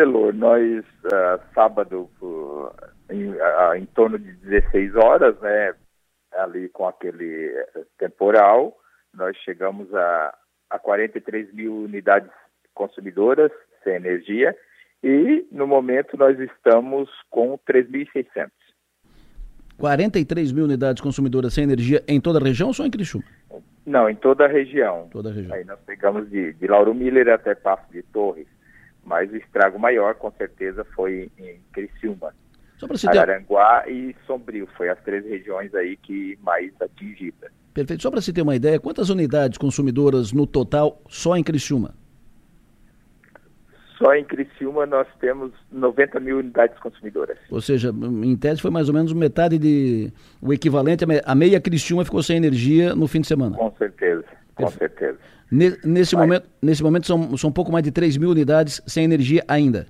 Adelor, nós, uh, sábado, uh, em, uh, em, torno de 16 horas, né, ali com aquele eh, temporal, nós chegamos a, a 43 mil unidades consumidoras sem energia e, no momento, nós estamos com 3.600. 43 mil unidades consumidoras sem energia em toda a região ou só em Criciúma? Não, em toda a região. Toda a região. Aí nós pegamos de, de Lauro Miller até Passo de Torres, mas o estrago maior, com certeza, foi em Criciúma. Só para citar... Araranguá e Sombrio, foi as três regiões aí que mais atingidas. Perfeito. Só para se ter uma ideia, quantas unidades consumidoras no total só em Criciúma? Só em Criciúma nós temos 90 mil unidades consumidoras. Ou seja, em tese foi mais ou menos metade de. O equivalente a meia Criciúma ficou sem energia no fim de semana. Com certeza, com certeza. Nesse, momento, nesse momento são, são um pouco mais de 3 mil unidades sem energia ainda.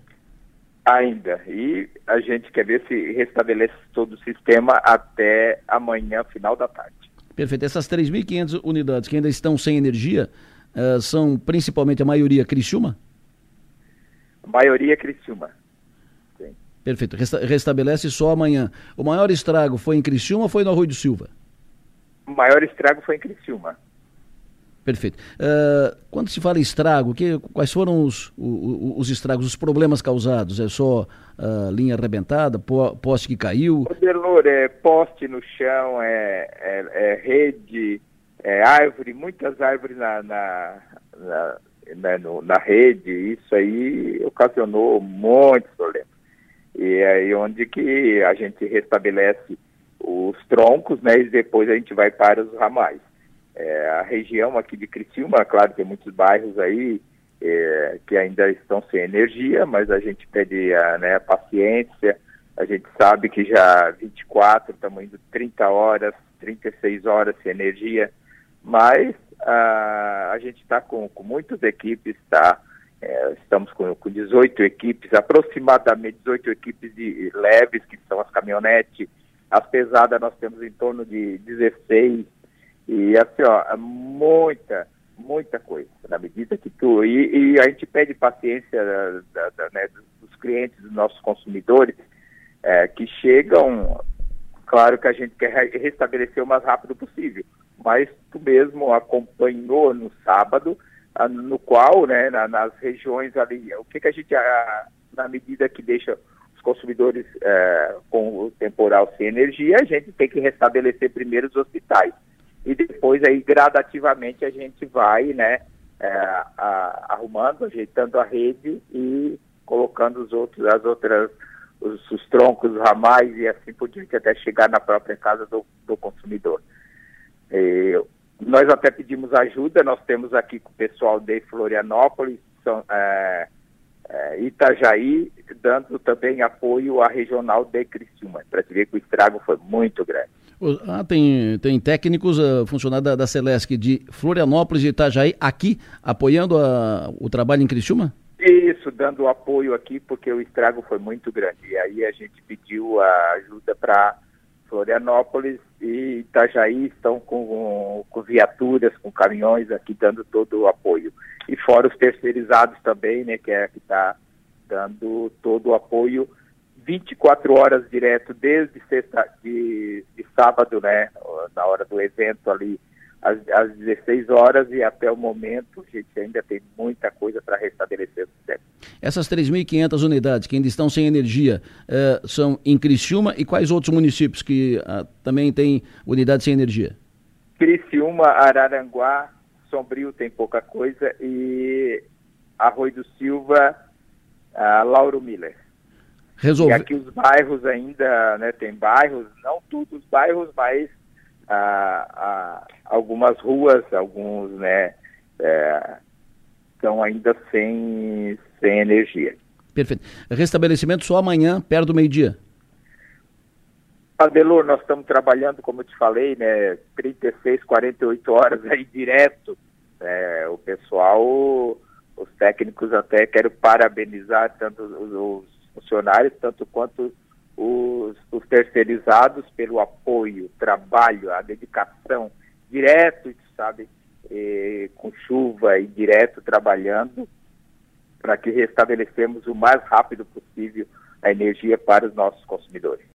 Ainda. E a gente quer ver se restabelece todo o sistema até amanhã, final da tarde. Perfeito. Essas 3.500 unidades que ainda estão sem energia uh, são principalmente a maioria Criciúma? Maioria Criciúma. Sim. Perfeito. Resta restabelece só amanhã. O maior estrago foi em Criciúma ou foi no Arroio do Silva? O maior estrago foi em Criciúma. Perfeito. Uh, quando se fala em estrago, que, quais foram os, os, os estragos, os problemas causados? É só uh, linha arrebentada, poste que caiu? Delor, é poste no chão, é, é, é, rede, é árvore, muitas árvores na, na, na né, no, na rede, isso aí ocasionou muitos problemas. E é aí onde que a gente restabelece os troncos, né, e depois a gente vai para os ramais. É, região aqui de Criciúma, claro, tem muitos bairros aí é, que ainda estão sem energia, mas a gente pede a né, paciência, a gente sabe que já 24, estamos indo 30 horas, 36 horas sem energia, mas a, a gente está com, com muitas equipes, tá? É, estamos com, com 18 equipes, aproximadamente 18 equipes de leves, que são as caminhonetes, as pesadas nós temos em torno de 16, e assim, ó, é muita, muita coisa, na medida que tu. E, e a gente pede paciência da, da, né, dos clientes, dos nossos consumidores, é, que chegam. Claro que a gente quer restabelecer o mais rápido possível, mas tu mesmo acompanhou no sábado, ah, no qual, né, na, nas regiões ali, o que, que a gente, na medida que deixa os consumidores é, com o temporal sem energia, a gente tem que restabelecer primeiro os hospitais. E depois aí gradativamente a gente vai, né, é, a, arrumando, ajeitando a rede e colocando os outros, as outras, os, os troncos, os ramais e assim por diante até chegar na própria casa do, do consumidor. E, nós até pedimos ajuda, nós temos aqui com o pessoal de Florianópolis, São, é, é, Itajaí, dando também apoio à regional de Criciúma, para ver que o estrago foi muito grande. Ah, tem, tem técnicos, uh, funcionários da, da Celesc de Florianópolis e Itajaí aqui apoiando a, o trabalho em Criciúma? Isso, dando apoio aqui, porque o estrago foi muito grande. E aí a gente pediu a ajuda para Florianópolis e Itajaí estão com, com, viaturas, com caminhões aqui dando todo o apoio. E fora os terceirizados também, né, que é que está dando todo o apoio 24 horas direto desde sexta, de, de sábado, né, na hora do evento ali às, às 16 horas e até o momento a gente ainda tem muita coisa para restabelecer o sistema. Essas 3.500 unidades que ainda estão sem energia uh, são em Criciúma e quais outros municípios que uh, também têm unidades sem energia? Criciúma, Araranguá, Sombrio tem pouca coisa e Arroio do Silva, uh, Lauro Miller. Resolve... E aqui os bairros ainda, né, tem bairros, não todos os bairros, mas a, algumas ruas, alguns, né, é, estão ainda sem, sem energia. Perfeito. Restabelecimento só amanhã, perto do meio-dia? Adelor, nós estamos trabalhando, como eu te falei, né, 36, 48 horas aí direto. É, o pessoal, os técnicos até quero parabenizar tanto os, os funcionários, tanto quanto os, os terceirizados pelo apoio, trabalho, a dedicação direto, sabe, com chuva e direto trabalhando. para que restabelecemos o mais rápido possível a energia para os nossos consumidores.